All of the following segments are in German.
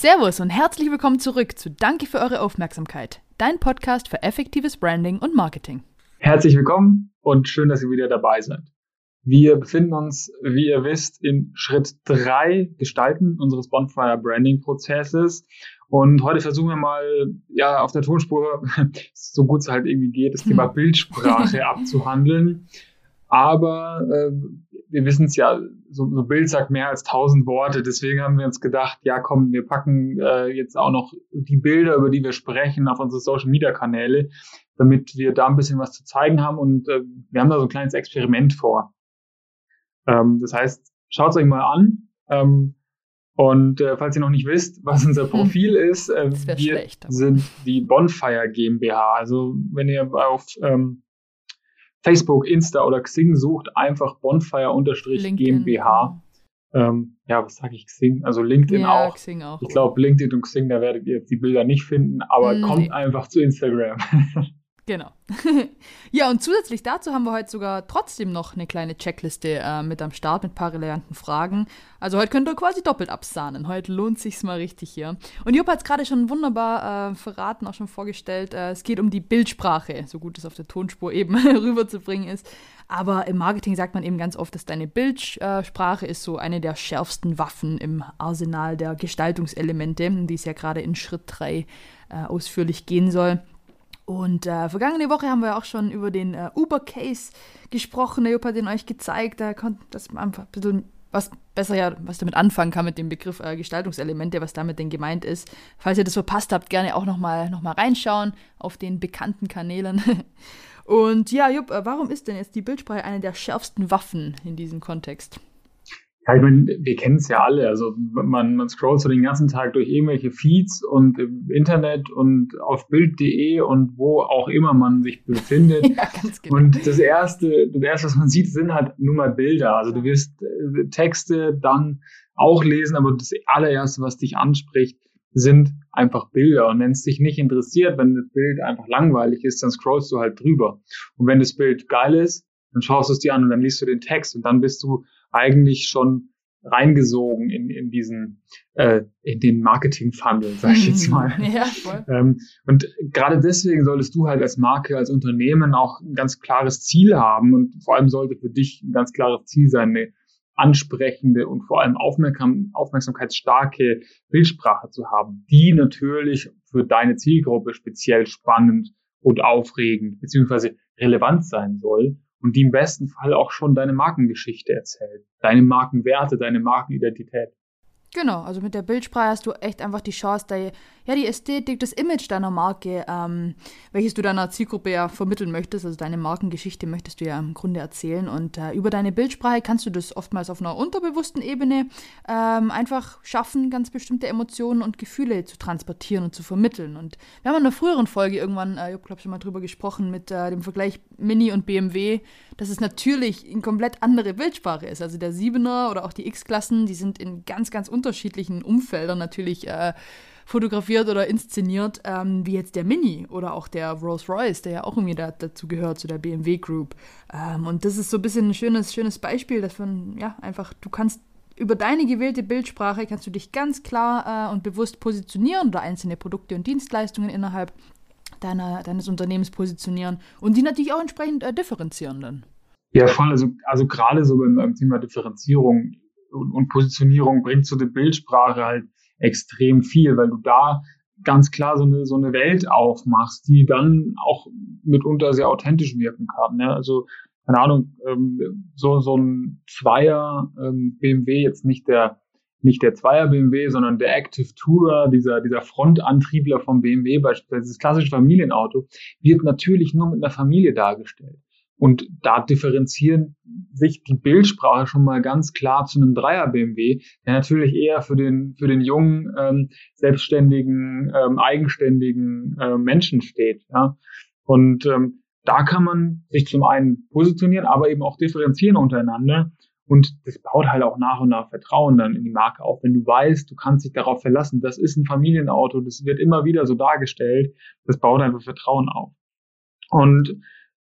Servus und herzlich willkommen zurück zu Danke für eure Aufmerksamkeit, dein Podcast für effektives Branding und Marketing. Herzlich willkommen und schön, dass ihr wieder dabei seid. Wir befinden uns, wie ihr wisst, in Schritt drei Gestalten unseres Bonfire Branding Prozesses. Und heute versuchen wir mal, ja, auf der Tonspur, so gut es halt irgendwie geht, das Thema hm. Bildsprache abzuhandeln. Aber äh, wir wissen es ja, so, so Bild sagt mehr als tausend Worte. Deswegen haben wir uns gedacht, ja komm, wir packen äh, jetzt auch noch die Bilder, über die wir sprechen, auf unsere Social-Media-Kanäle, damit wir da ein bisschen was zu zeigen haben. Und äh, wir haben da so ein kleines Experiment vor. Ähm, das heißt, schaut es euch mal an. Ähm, und äh, falls ihr noch nicht wisst, was unser hm. Profil hm. ist, äh, wir schlecht, sind die Bonfire GmbH. Also wenn ihr auf ähm, Facebook, Insta oder Xing sucht, einfach Bonfire-GmbH. Ähm, ja, was sage ich Xing? Also LinkedIn ja, auch. Xing auch. Ich glaube, LinkedIn und Xing, da werdet ihr jetzt die Bilder nicht finden, aber nee. kommt einfach zu Instagram. Genau. ja, und zusätzlich dazu haben wir heute sogar trotzdem noch eine kleine Checkliste äh, mit am Start mit paar relevanten Fragen. Also heute könnt ihr quasi doppelt absahnen. Heute lohnt sich's mal richtig hier. Und Jupp hat es gerade schon wunderbar äh, verraten, auch schon vorgestellt. Äh, es geht um die Bildsprache, so gut es auf der Tonspur eben rüberzubringen ist. Aber im Marketing sagt man eben ganz oft, dass deine Bildsprache ist so eine der schärfsten Waffen im Arsenal der Gestaltungselemente, die es ja gerade in Schritt 3 äh, ausführlich gehen soll. Und äh, vergangene Woche haben wir auch schon über den äh, Uber-Case gesprochen. Der Jupp hat den euch gezeigt. Da konnte das einfach ein bisschen was besser ja, was damit anfangen kann mit dem Begriff äh, Gestaltungselemente, was damit denn gemeint ist. Falls ihr das verpasst habt, gerne auch nochmal noch mal reinschauen auf den bekannten Kanälen. Und ja, Jupp, äh, warum ist denn jetzt die Bildsprache eine der schärfsten Waffen in diesem Kontext? Ja, ich meine, wir kennen es ja alle. Also man, man scrollt so den ganzen Tag durch irgendwelche Feeds und im Internet und auf Bild.de und wo auch immer man sich befindet. ja, ganz genau. Und das erste, das erste, was man sieht, sind halt nur mal Bilder. Also du wirst äh, Texte dann auch lesen, aber das allererste, was dich anspricht, sind einfach Bilder. Und wenn es dich nicht interessiert, wenn das Bild einfach langweilig ist, dann scrollst du halt drüber. Und wenn das Bild geil ist, dann schaust du es dir an und dann liest du den Text und dann bist du eigentlich schon reingesogen in, in diesen, äh, in den Marketing-Funnel, sag ich jetzt mal. Ja, voll. Ähm, und gerade deswegen solltest du halt als Marke, als Unternehmen auch ein ganz klares Ziel haben und vor allem sollte für dich ein ganz klares Ziel sein, eine ansprechende und vor allem aufmerksam, aufmerksamkeitsstarke Bildsprache zu haben, die natürlich für deine Zielgruppe speziell spannend und aufregend beziehungsweise relevant sein soll und die im besten Fall auch schon deine Markengeschichte erzählt, deine Markenwerte, deine Markenidentität. Genau, also mit der Bildsprache hast du echt einfach die Chance, ja, die Ästhetik, das Image deiner Marke, ähm, welches du deiner Zielgruppe ja vermitteln möchtest, also deine Markengeschichte möchtest du ja im Grunde erzählen. Und äh, über deine Bildsprache kannst du das oftmals auf einer unterbewussten Ebene ähm, einfach schaffen, ganz bestimmte Emotionen und Gefühle zu transportieren und zu vermitteln. Und wir haben in einer früheren Folge irgendwann, äh, ich glaube schon mal drüber gesprochen, mit äh, dem Vergleich Mini und BMW, dass es natürlich eine komplett andere Bildsprache ist. Also der Siebener oder auch die X-Klassen, die sind in ganz, ganz unterschiedlichen Umfeldern natürlich äh, fotografiert oder inszeniert, ähm, wie jetzt der Mini oder auch der Rolls Royce, der ja auch irgendwie da, dazu gehört, zu der BMW Group. Ähm, und das ist so ein bisschen ein schönes, schönes Beispiel, dass man, ja, einfach, du kannst über deine gewählte Bildsprache kannst du dich ganz klar äh, und bewusst positionieren oder einzelne Produkte und Dienstleistungen innerhalb deiner, deines Unternehmens positionieren und die natürlich auch entsprechend äh, differenzieren dann. Ja, voll. Also, also gerade so beim, beim Thema Differenzierung und, und Positionierung bringt so die Bildsprache halt extrem viel, weil du da ganz klar so eine, so eine Welt aufmachst, die dann auch mitunter sehr authentisch wirken kann. Ne? Also, keine Ahnung, ähm, so, so ein Zweier ähm, BMW, jetzt nicht der, nicht der Zweier BMW, sondern der Active Tourer, dieser, dieser Frontantriebler vom BMW, beispielsweise das klassische Familienauto, wird natürlich nur mit einer Familie dargestellt. Und da differenzieren sich die Bildsprache schon mal ganz klar zu einem Dreier BMW, der natürlich eher für den, für den jungen, ähm, selbstständigen, ähm, eigenständigen äh, Menschen steht. Ja? Und ähm, da kann man sich zum einen positionieren, aber eben auch differenzieren untereinander. Und das baut halt auch nach und nach Vertrauen dann in die Marke auf. Wenn du weißt, du kannst dich darauf verlassen, das ist ein Familienauto, das wird immer wieder so dargestellt, das baut einfach Vertrauen auf. Und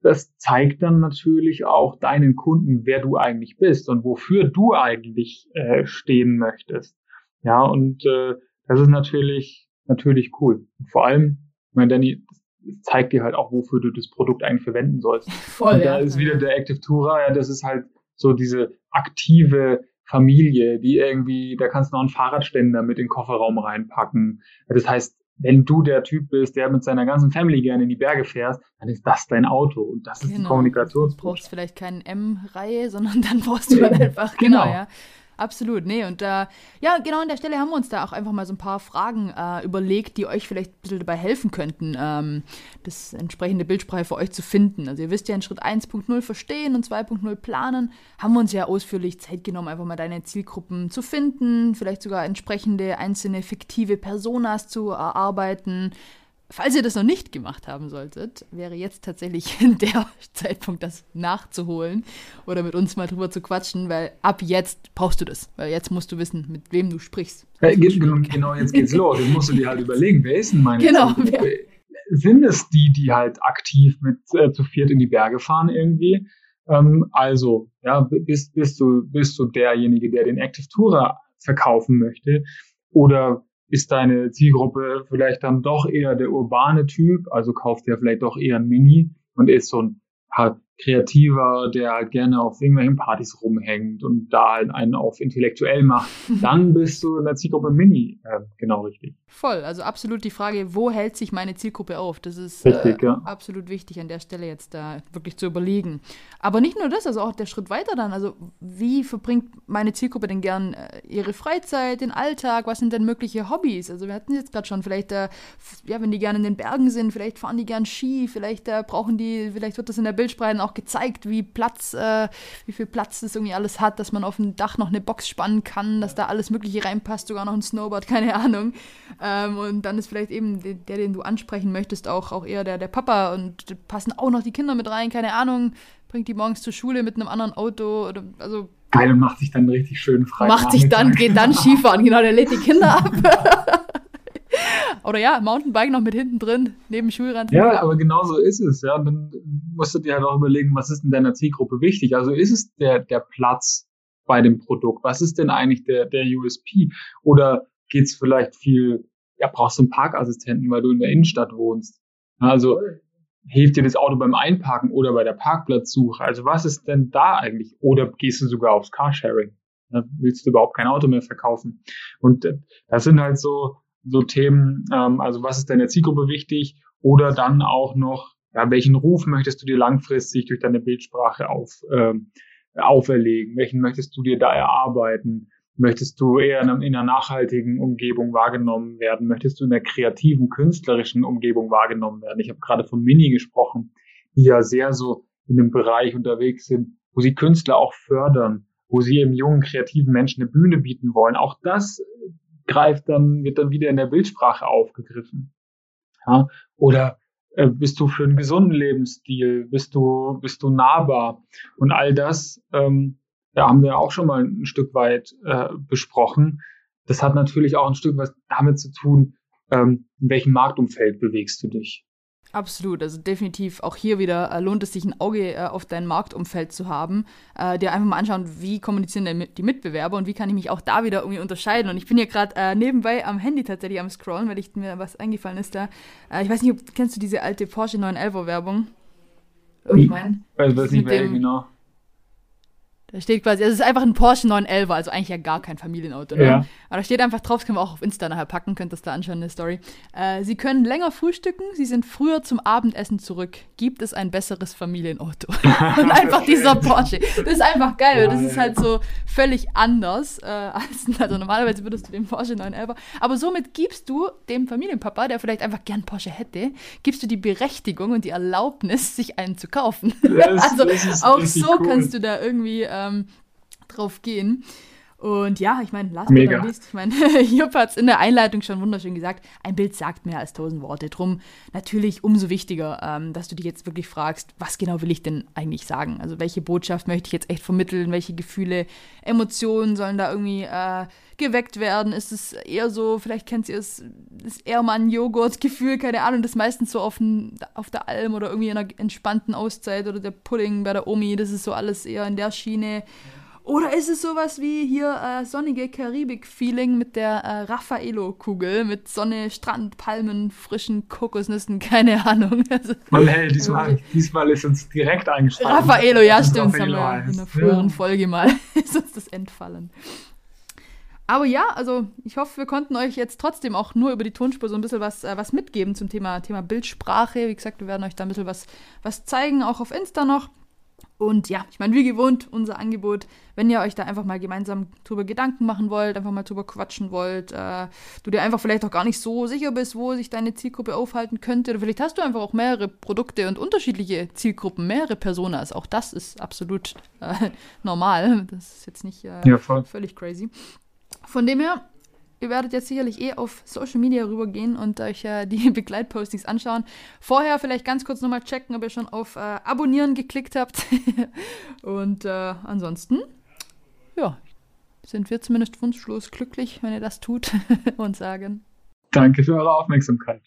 das zeigt dann natürlich auch deinen Kunden, wer du eigentlich bist und wofür du eigentlich äh, stehen möchtest. Ja, und äh, das ist natürlich, natürlich cool. Und vor allem, ich meine, Danny, zeigt dir halt auch, wofür du das Produkt eigentlich verwenden sollst. Voll, und da ja, ist wieder der Active Tourer, ja, das ist halt so diese aktive Familie, die irgendwie, da kannst du noch einen Fahrradständer mit in den Kofferraum reinpacken. Das heißt, wenn du der Typ bist, der mit seiner ganzen Family gerne in die Berge fährst, dann ist das dein Auto und das genau. ist die Kommunikation. Du brauchst vielleicht keine M-Reihe, sondern dann brauchst du halt einfach, genau, genau ja. Absolut, nee. Und äh, ja, genau an der Stelle haben wir uns da auch einfach mal so ein paar Fragen äh, überlegt, die euch vielleicht ein bisschen dabei helfen könnten, ähm, das entsprechende Bildsprache für euch zu finden. Also ihr wisst ja in Schritt 1.0 verstehen und 2.0 planen, haben wir uns ja ausführlich Zeit genommen, einfach mal deine Zielgruppen zu finden, vielleicht sogar entsprechende einzelne fiktive Personas zu erarbeiten Falls ihr das noch nicht gemacht haben solltet, wäre jetzt tatsächlich der Zeitpunkt, das nachzuholen oder mit uns mal drüber zu quatschen, weil ab jetzt brauchst du das. Weil jetzt musst du wissen, mit wem du sprichst. Ja, genau, genau, jetzt geht's los. Jetzt musst du dir halt überlegen, wer ist denn meine Genau. Sind es die, die halt aktiv mit äh, zu viert in die Berge fahren irgendwie? Ähm, also, ja, bist, bist, du, bist du derjenige, der den Active Tourer verkaufen möchte? Oder ist deine Zielgruppe vielleicht dann doch eher der urbane Typ, also kauft der vielleicht doch eher ein Mini und ist so ein Kreativer, der halt gerne auf irgendwelchen Partys rumhängt und da halt einen auf intellektuell macht, dann bist du in der Zielgruppe Mini äh, genau richtig. Voll, also absolut die Frage, wo hält sich meine Zielgruppe auf? Das ist richtig, äh, ja. absolut wichtig an der Stelle jetzt da wirklich zu überlegen. Aber nicht nur das, also auch der Schritt weiter dann, also wie verbringt meine Zielgruppe denn gern äh, ihre Freizeit, den Alltag, was sind denn mögliche Hobbys? Also wir hatten jetzt gerade schon, vielleicht, äh, ja, wenn die gerne in den Bergen sind, vielleicht fahren die gern Ski, vielleicht äh, brauchen die, vielleicht wird das in der Bildsprache auch gezeigt, wie Platz, äh, wie viel Platz das irgendwie alles hat, dass man auf dem Dach noch eine Box spannen kann, dass da alles Mögliche reinpasst, sogar noch ein Snowboard, keine Ahnung. Ähm, und dann ist vielleicht eben der, den du ansprechen möchtest, auch, auch eher der, der Papa und passen auch noch die Kinder mit rein, keine Ahnung, bringt die morgens zur Schule mit einem anderen Auto oder also Geil, macht sich dann richtig schön frei. Macht sich dann, geht dann Skifahren, genau, der lädt die Kinder ab. Oder ja, Mountainbike noch mit hinten drin, neben Schulrand. Ja, aber genau so ist es. Ja. Und dann musst du dir halt auch überlegen, was ist in deiner Zielgruppe wichtig? Also ist es der, der Platz bei dem Produkt? Was ist denn eigentlich der, der USP? Oder geht es vielleicht viel, ja, brauchst du einen Parkassistenten, weil du in der Innenstadt wohnst? Also hilft dir das Auto beim Einparken oder bei der Parkplatzsuche? Also was ist denn da eigentlich? Oder gehst du sogar aufs Carsharing? Da willst du überhaupt kein Auto mehr verkaufen? Und äh, das sind halt so, so Themen, ähm, also was ist deiner Zielgruppe wichtig oder dann auch noch, ja, welchen Ruf möchtest du dir langfristig durch deine Bildsprache auf, ähm, auferlegen? Welchen möchtest du dir da erarbeiten? Möchtest du eher in, in einer nachhaltigen Umgebung wahrgenommen werden? Möchtest du in einer kreativen, künstlerischen Umgebung wahrgenommen werden? Ich habe gerade von Mini gesprochen, die ja sehr so in dem Bereich unterwegs sind, wo sie Künstler auch fördern, wo sie eben jungen, kreativen Menschen eine Bühne bieten wollen. Auch das greift dann, wird dann wieder in der Bildsprache aufgegriffen. Ja? Oder äh, bist du für einen gesunden Lebensstil? Bist du, bist du nahbar? Und all das, ähm, ja, haben wir auch schon mal ein Stück weit äh, besprochen. Das hat natürlich auch ein Stück was damit zu tun, ähm, in welchem Marktumfeld bewegst du dich. Absolut, also definitiv auch hier wieder äh, lohnt es sich ein Auge äh, auf dein Marktumfeld zu haben, äh, dir einfach mal anschauen, wie kommunizieren denn die Mitbewerber und wie kann ich mich auch da wieder irgendwie unterscheiden. Und ich bin hier gerade äh, nebenbei am Handy tatsächlich am Scrollen, weil ich, mir was eingefallen ist da. Äh, ich weiß nicht, ob, kennst du diese alte Porsche 911 Werbung? Ich meine, ich weiß nicht mehr genau. Da steht quasi, also es ist einfach ein Porsche 911, also eigentlich ja gar kein Familienauto. Ne? Ja. Aber da steht einfach drauf, das können wir auch auf Insta nachher packen, könnt das da anschauen, eine Story. Äh, sie können länger frühstücken, sie sind früher zum Abendessen zurück. Gibt es ein besseres Familienauto? Und einfach dieser Porsche. Das ist einfach geil, weil das ist halt so völlig anders. Äh, als, also normalerweise würdest du den Porsche 911. Aber somit gibst du dem Familienpapa, der vielleicht einfach gern Porsche hätte, gibst du die Berechtigung und die Erlaubnis, sich einen zu kaufen. Das, also das auch so cool. kannst du da irgendwie. Äh, ähm, drauf gehen. Und ja, ich meine, last but not least, ich meine, Jupp hat es in der Einleitung schon wunderschön gesagt, ein Bild sagt mehr als tausend Worte. Drum natürlich umso wichtiger, ähm, dass du dich jetzt wirklich fragst, was genau will ich denn eigentlich sagen? Also welche Botschaft möchte ich jetzt echt vermitteln? Welche Gefühle, Emotionen sollen da irgendwie äh, geweckt werden? Ist es eher so, vielleicht kennt ihr es, das Ehrmann-Joghurt-Gefühl, keine Ahnung, das meistens so auf, ein, auf der Alm oder irgendwie in einer entspannten Auszeit oder der Pudding bei der Omi, das ist so alles eher in der Schiene. Oder ist es sowas wie hier äh, sonnige Karibik-Feeling mit der äh, Raffaello-Kugel, mit Sonne, Strand, Palmen, frischen Kokosnüssen, keine Ahnung. Also, Mal hey, diesmal, diesmal ist uns direkt eingeschrieben. Raffaello, ja stimmt, das haben wir in einer früheren ja. Folge mal, ist uns das entfallen. Aber ja, also ich hoffe, wir konnten euch jetzt trotzdem auch nur über die Tonspur so ein bisschen was, äh, was mitgeben zum Thema, Thema Bildsprache. Wie gesagt, wir werden euch da ein bisschen was, was zeigen, auch auf Insta noch. Und ja, ich meine, wie gewohnt, unser Angebot, wenn ihr euch da einfach mal gemeinsam drüber Gedanken machen wollt, einfach mal drüber quatschen wollt, äh, du dir einfach vielleicht auch gar nicht so sicher bist, wo sich deine Zielgruppe aufhalten könnte, oder vielleicht hast du einfach auch mehrere Produkte und unterschiedliche Zielgruppen, mehrere Personas. Auch das ist absolut äh, normal. Das ist jetzt nicht äh, ja, völlig crazy. Von dem her, ihr werdet jetzt sicherlich eh auf Social Media rübergehen und euch äh, die Begleitpostings anschauen. Vorher vielleicht ganz kurz nochmal checken, ob ihr schon auf äh, Abonnieren geklickt habt. und äh, ansonsten, ja, sind wir zumindest wunschlos glücklich, wenn ihr das tut und sagen. Danke für eure Aufmerksamkeit.